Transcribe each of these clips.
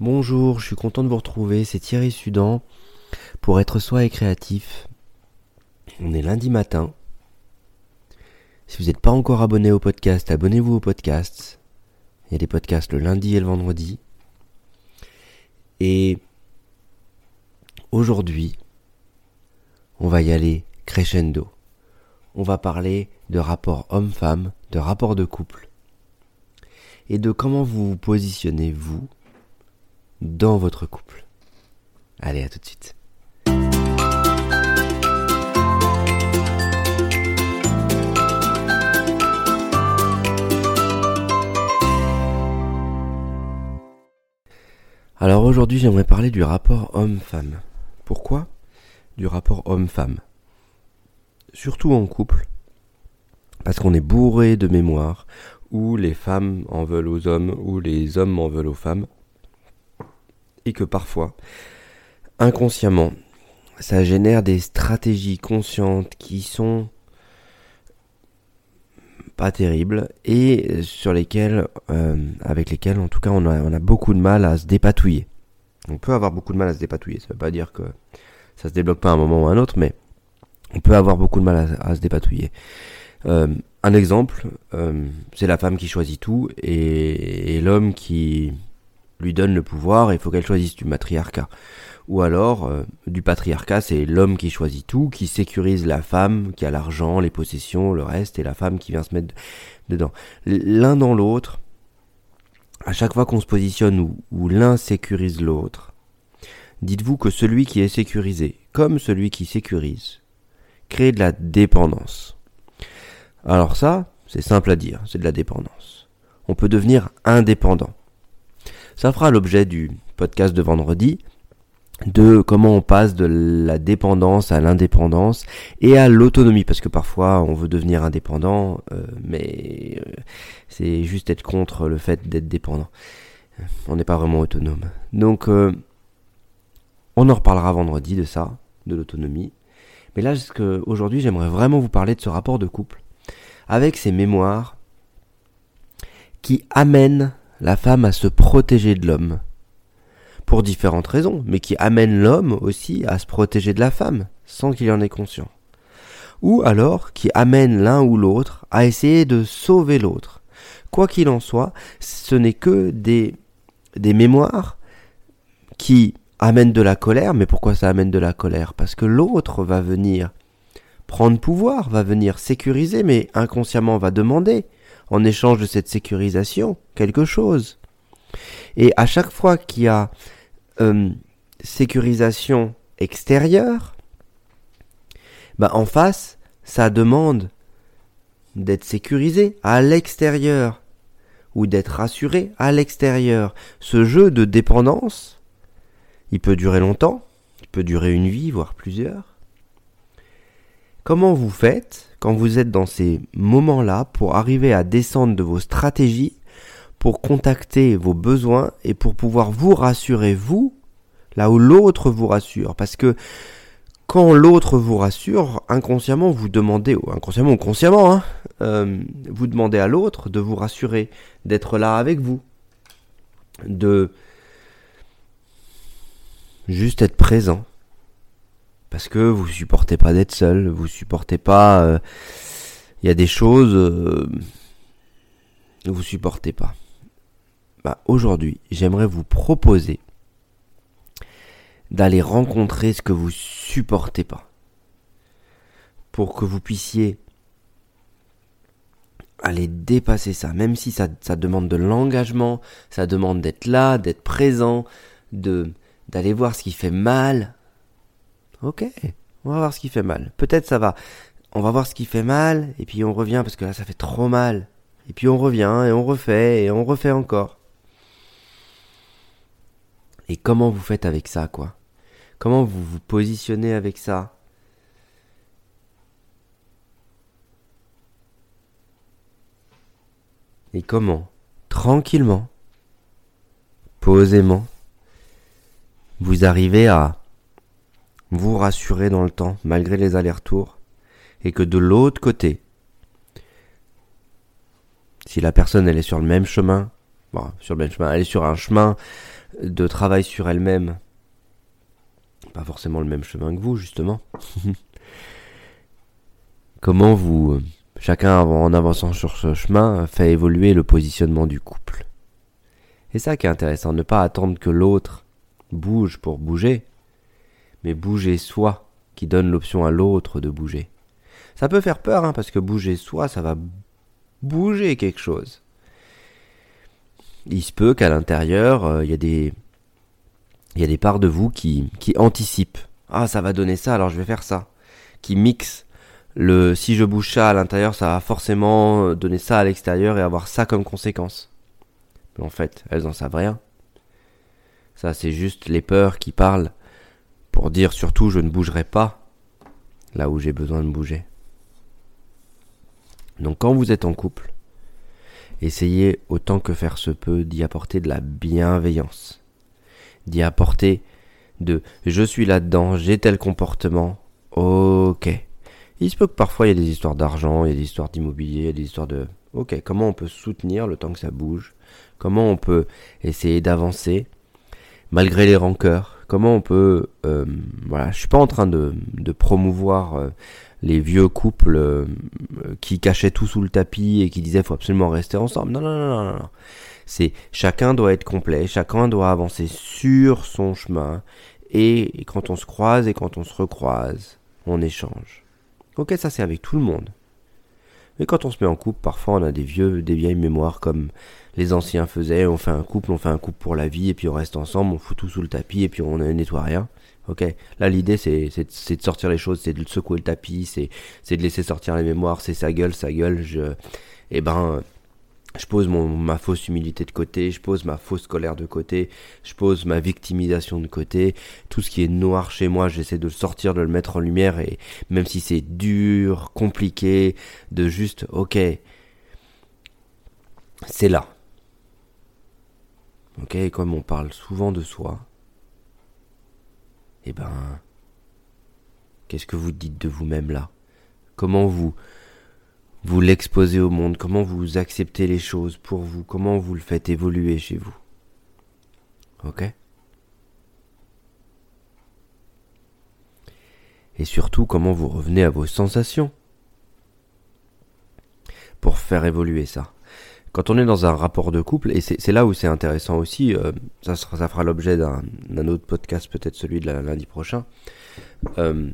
Bonjour, je suis content de vous retrouver, c'est Thierry Sudan pour être soi et créatif. On est lundi matin. Si vous n'êtes pas encore abonné au podcast, abonnez-vous au podcast. Il y a des podcasts le lundi et le vendredi. Et aujourd'hui, on va y aller crescendo. On va parler de rapport homme-femme, de rapport de couple. Et de comment vous vous positionnez, vous, dans votre couple. Allez, à tout de suite. Alors aujourd'hui j'aimerais parler du rapport homme-femme. Pourquoi du rapport homme-femme? Surtout en couple, parce qu'on est bourré de mémoire, où les femmes en veulent aux hommes, ou les hommes en veulent aux femmes, que parfois, inconsciemment, ça génère des stratégies conscientes qui sont pas terribles et sur lesquelles, euh, avec lesquelles, en tout cas, on a, on a beaucoup de mal à se dépatouiller. On peut avoir beaucoup de mal à se dépatouiller. Ça veut pas dire que ça se débloque pas à un moment ou à un autre, mais on peut avoir beaucoup de mal à, se dépatouiller. Euh, un exemple, euh, c'est la femme qui choisit tout et l'homme qui lui donne le pouvoir et il faut qu'elle choisisse du matriarcat. Ou alors, euh, du patriarcat, c'est l'homme qui choisit tout, qui sécurise la femme, qui a l'argent, les possessions, le reste, et la femme qui vient se mettre dedans. L'un dans l'autre, à chaque fois qu'on se positionne où, où l'un sécurise l'autre, dites-vous que celui qui est sécurisé, comme celui qui sécurise, crée de la dépendance. Alors ça, c'est simple à dire, c'est de la dépendance. On peut devenir indépendant. Ça fera l'objet du podcast de vendredi de comment on passe de la dépendance à l'indépendance et à l'autonomie parce que parfois on veut devenir indépendant euh, mais euh, c'est juste être contre le fait d'être dépendant. On n'est pas vraiment autonome. Donc euh, on en reparlera vendredi de ça de l'autonomie. Mais là aujourd'hui j'aimerais vraiment vous parler de ce rapport de couple avec ces mémoires qui amènent la femme à se protéger de l'homme. Pour différentes raisons, mais qui amène l'homme aussi à se protéger de la femme, sans qu'il en ait conscience. Ou alors qui amène l'un ou l'autre à essayer de sauver l'autre. Quoi qu'il en soit, ce n'est que des, des mémoires qui amènent de la colère, mais pourquoi ça amène de la colère? Parce que l'autre va venir prendre pouvoir, va venir sécuriser, mais inconsciemment va demander en échange de cette sécurisation quelque chose. Et à chaque fois qu'il y a euh, sécurisation extérieure, bah en face, ça demande d'être sécurisé à l'extérieur ou d'être rassuré à l'extérieur. Ce jeu de dépendance, il peut durer longtemps, il peut durer une vie, voire plusieurs. Comment vous faites quand vous êtes dans ces moments-là pour arriver à descendre de vos stratégies, pour contacter vos besoins et pour pouvoir vous rassurer vous, là où l'autre vous rassure? Parce que quand l'autre vous rassure, inconsciemment vous demandez, inconsciemment ou consciemment, hein, euh, vous demandez à l'autre de vous rassurer, d'être là avec vous, de juste être présent parce que vous supportez pas d'être seul, vous supportez pas. Il euh, y a des choses euh, vous supportez pas. Bah, aujourd'hui, j'aimerais vous proposer d'aller rencontrer ce que vous supportez pas, pour que vous puissiez aller dépasser ça, même si ça, ça demande de l'engagement, ça demande d'être là, d'être présent, d'aller voir ce qui fait mal, Ok, on va voir ce qui fait mal. Peut-être ça va. On va voir ce qui fait mal, et puis on revient parce que là ça fait trop mal. Et puis on revient, et on refait, et on refait encore. Et comment vous faites avec ça, quoi? Comment vous vous positionnez avec ça? Et comment? Tranquillement, posément, vous arrivez à vous rassurer dans le temps, malgré les allers-retours, et que de l'autre côté, si la personne elle est sur le même chemin sur le même chemin, elle est sur un chemin de travail sur elle-même, pas forcément le même chemin que vous, justement. Comment vous, chacun en avançant sur ce chemin, fait évoluer le positionnement du couple? Et ça qui est intéressant, ne pas attendre que l'autre bouge pour bouger, bouger soi, qui donne l'option à l'autre de bouger. Ça peut faire peur, hein, parce que bouger soi, ça va bouger quelque chose. Il se peut qu'à l'intérieur, euh, il y a des y a des parts de vous qui, qui anticipent. Ah, ça va donner ça, alors je vais faire ça. Qui mixent le si je bouge ça à l'intérieur, ça va forcément donner ça à l'extérieur et avoir ça comme conséquence. Mais en fait, elles en savent rien. Ça, c'est juste les peurs qui parlent pour dire surtout je ne bougerai pas là où j'ai besoin de bouger. Donc quand vous êtes en couple, essayez autant que faire se peut d'y apporter de la bienveillance, d'y apporter de je suis là-dedans, j'ai tel comportement, ok. Il se peut que parfois il y ait des histoires d'argent, il y a des histoires d'immobilier, il y a des histoires de ok, comment on peut soutenir le temps que ça bouge, comment on peut essayer d'avancer? Malgré les rancœurs, comment on peut euh, voilà je suis pas en train de, de promouvoir euh, les vieux couples euh, qui cachaient tout sous le tapis et qui disaient faut absolument rester ensemble. Non non non non, non. c'est chacun doit être complet chacun doit avancer sur son chemin. Et quand on se croise et quand on se recroise on échange. Ok ça c'est avec tout le monde mais quand on se met en couple, parfois on a des vieux, des vieilles mémoires comme les anciens faisaient. On fait un couple, on fait un couple pour la vie, et puis on reste ensemble, on fout tout sous le tapis, et puis on ne nettoie rien. Ok. Là, l'idée c'est c'est de sortir les choses, c'est de secouer le tapis, c'est c'est de laisser sortir les mémoires. C'est sa gueule, sa gueule. Je, eh ben, je pose mon, ma fausse humilité de côté, je pose ma fausse colère de côté, je pose ma victimisation de côté, tout ce qui est noir chez moi, j'essaie de le sortir, de le mettre en lumière, et même si c'est dur, compliqué, de juste, ok, c'est là. Ok, et comme on parle souvent de soi, eh ben, qu'est-ce que vous dites de vous-même là? Comment vous vous l'exposez au monde, comment vous acceptez les choses pour vous, comment vous le faites évoluer chez vous. Ok? Et surtout, comment vous revenez à vos sensations pour faire évoluer ça. Quand on est dans un rapport de couple, et c'est là où c'est intéressant aussi, euh, ça, ça fera l'objet d'un autre podcast, peut-être celui de lundi prochain. Euh,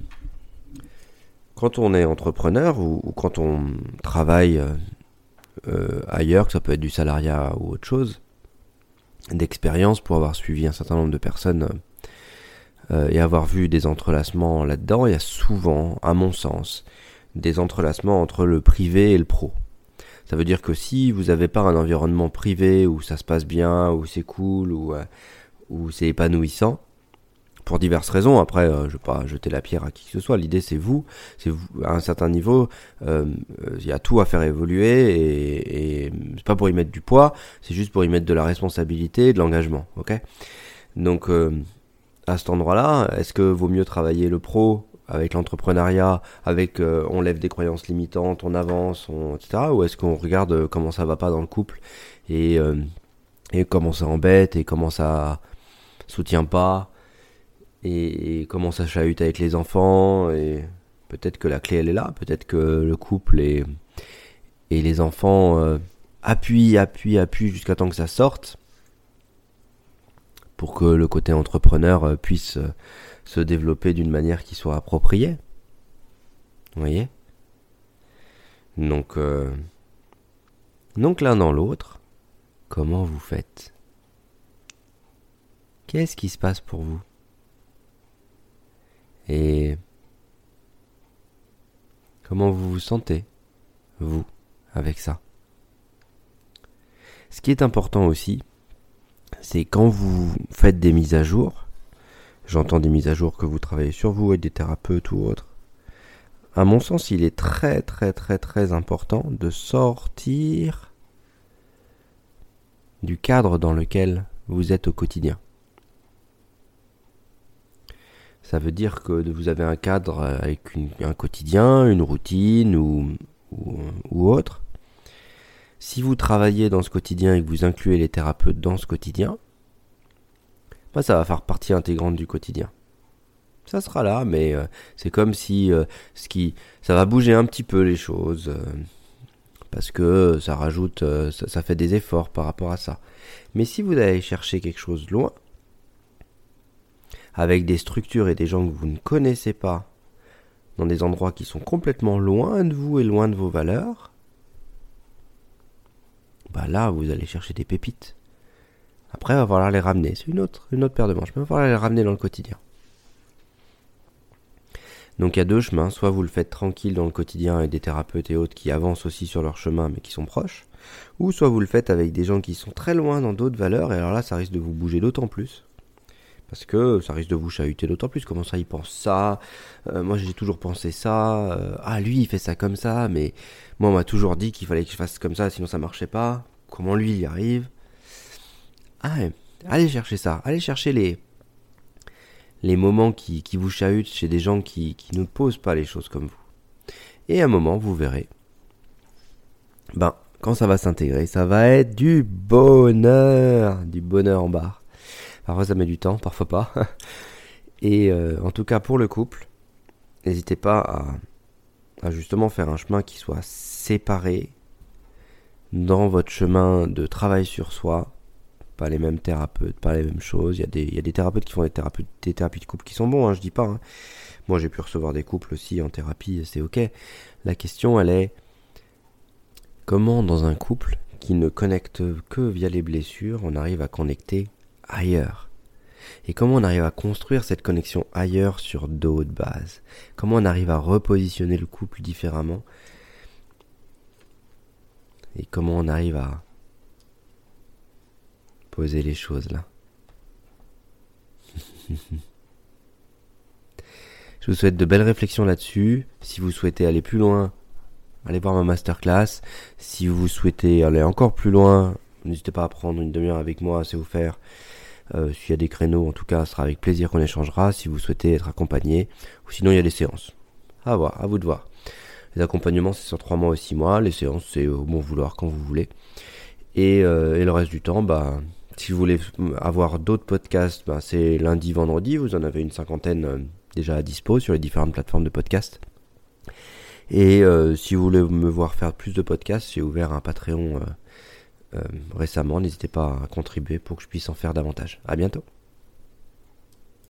quand on est entrepreneur ou, quand on travaille euh, euh, ailleurs, que ça peut être du salariat ou autre chose, d'expérience pour avoir suivi un certain nombre de personnes euh, et avoir vu des entrelacements là-dedans, il y a souvent, à mon sens, des entrelacements entre le privé et le pro. Ça veut dire que si vous n'avez pas un environnement privé où ça se passe bien, où c'est cool, où, où c'est épanouissant, pour diverses raisons. Après, euh, je vais pas jeter la pierre à qui que ce soit. L'idée, c'est vous. C'est vous à un certain niveau. Euh, il y a tout à faire évoluer et, et c'est pas pour y mettre du poids. C'est juste pour y mettre de la responsabilité, et de l'engagement. Ok? Donc, euh, à cet endroit-là, est-ce que vaut mieux travailler le pro avec l'entrepreneuriat, avec on lève des croyances limitantes, on avance, on, etc. Ou est-ce qu'on regarde comment ça va pas dans le couple et et comment ça embête et comment ça soutient pas et, comment ça chahute avec les enfants et peut-être que la clé elle est là, peut-être que le couple et, les enfants euh, appuient, appuient, appuient jusqu'à temps que ça sorte pour que le côté entrepreneur euh, puisse euh, se développer d'une manière qui soit appropriée. Vous voyez? Donc, donc l'un dans l'autre, comment vous faites? Qu'est-ce qui se passe pour vous? Et comment vous vous sentez, vous, avec ça? Ce qui est important aussi, c'est quand vous faites des mises à jour, j'entends des mises à jour que vous travaillez sur vous avec des thérapeutes ou autres, à mon sens, il est très très très très important de sortir du cadre dans lequel vous êtes au quotidien. Ça veut dire que vous avez un cadre avec un quotidien, une routine ou, autre. si vous travaillez dans ce quotidien et que vous incluez les thérapeutes dans ce quotidien, bah, ça va faire partie intégrante du quotidien. Ça sera là, mais euh, c'est comme si euh, ce qui, ça va bouger un petit peu les choses, euh, parce que ça rajoute, ça, fait des efforts par rapport à ça. Mais si vous allez chercher quelque chose loin, avec des structures et des gens que vous ne connaissez pas, dans des endroits qui sont complètement loin de vous et loin de vos valeurs, bah là, vous allez chercher des pépites. Après, il va falloir les ramener. C'est une autre, une autre paire de manches. Mais il va falloir les ramener dans le quotidien. Donc il y a deux chemins. Soit vous le faites tranquille dans le quotidien avec des thérapeutes et autres qui avancent aussi sur leur chemin mais qui sont proches. Ou soit vous le faites avec des gens qui sont très loin dans d'autres valeurs. Et alors là, ça risque de vous bouger d'autant plus. Parce que ça risque de vous chahuter d'autant plus. Comment ça, il pense ça? Euh, Moi, j'ai toujours pensé ça. Euh, ah, lui, il fait ça comme ça. Mais moi, on m'a toujours dit qu'il fallait que je fasse comme ça, sinon ça marchait pas. Comment lui, il y arrive? Ah, allez chercher ça. Allez chercher les, les moments qui, qui vous chahutent chez des gens qui, qui ne posent pas les choses comme vous. Et à un moment, vous verrez. Ben, quand ça va s'intégrer, ça va être du bonheur. Du bonheur en barre. Parfois ça met du temps, parfois pas. Et euh, en tout cas pour le couple, n'hésitez pas à, à, justement faire un chemin qui soit séparé dans votre chemin de travail sur soi, pas les mêmes thérapeutes, pas les mêmes choses. Il y a des, il y a des thérapeutes qui font des, thérapeutes, des thérapies de couple qui sont bons, hein, je dis pas. Hein. Moi, j'ai pu recevoir des couples aussi en thérapie, c'est ok. La question, elle est comment dans un couple qui ne connecte que via les blessures, on arrive à connecter ailleurs et comment on arrive à construire cette connexion ailleurs sur d'autres bases? Comment on arrive à repositionner le couple différemment? Et comment on arrive à poser les choses là? Je vous souhaite de belles réflexions là-dessus. Si vous souhaitez aller plus loin, allez voir ma masterclass. Si vous souhaitez aller encore plus loin, n'hésitez pas à prendre une demi-heure avec moi, c'est offert. Euh, S'il y a des créneaux, en tout cas, ce sera avec plaisir qu'on échangera. Si vous souhaitez être accompagné, ou sinon il y a des séances. À voir, à vous de voir. Les accompagnements, c'est sur trois mois ou six mois. Les séances, c'est au bon vouloir quand vous voulez. Et, euh, le reste du temps, bah, si vous voulez avoir d'autres podcasts, ben c'est lundi, vendredi. Vous en avez une cinquantaine euh, déjà à dispo sur les différentes plateformes de podcasts. Et si vous voulez me voir faire plus de podcasts, j'ai ouvert un Patreon récemment. N'hésitez pas à contribuer pour que je puisse en faire davantage. À bientôt.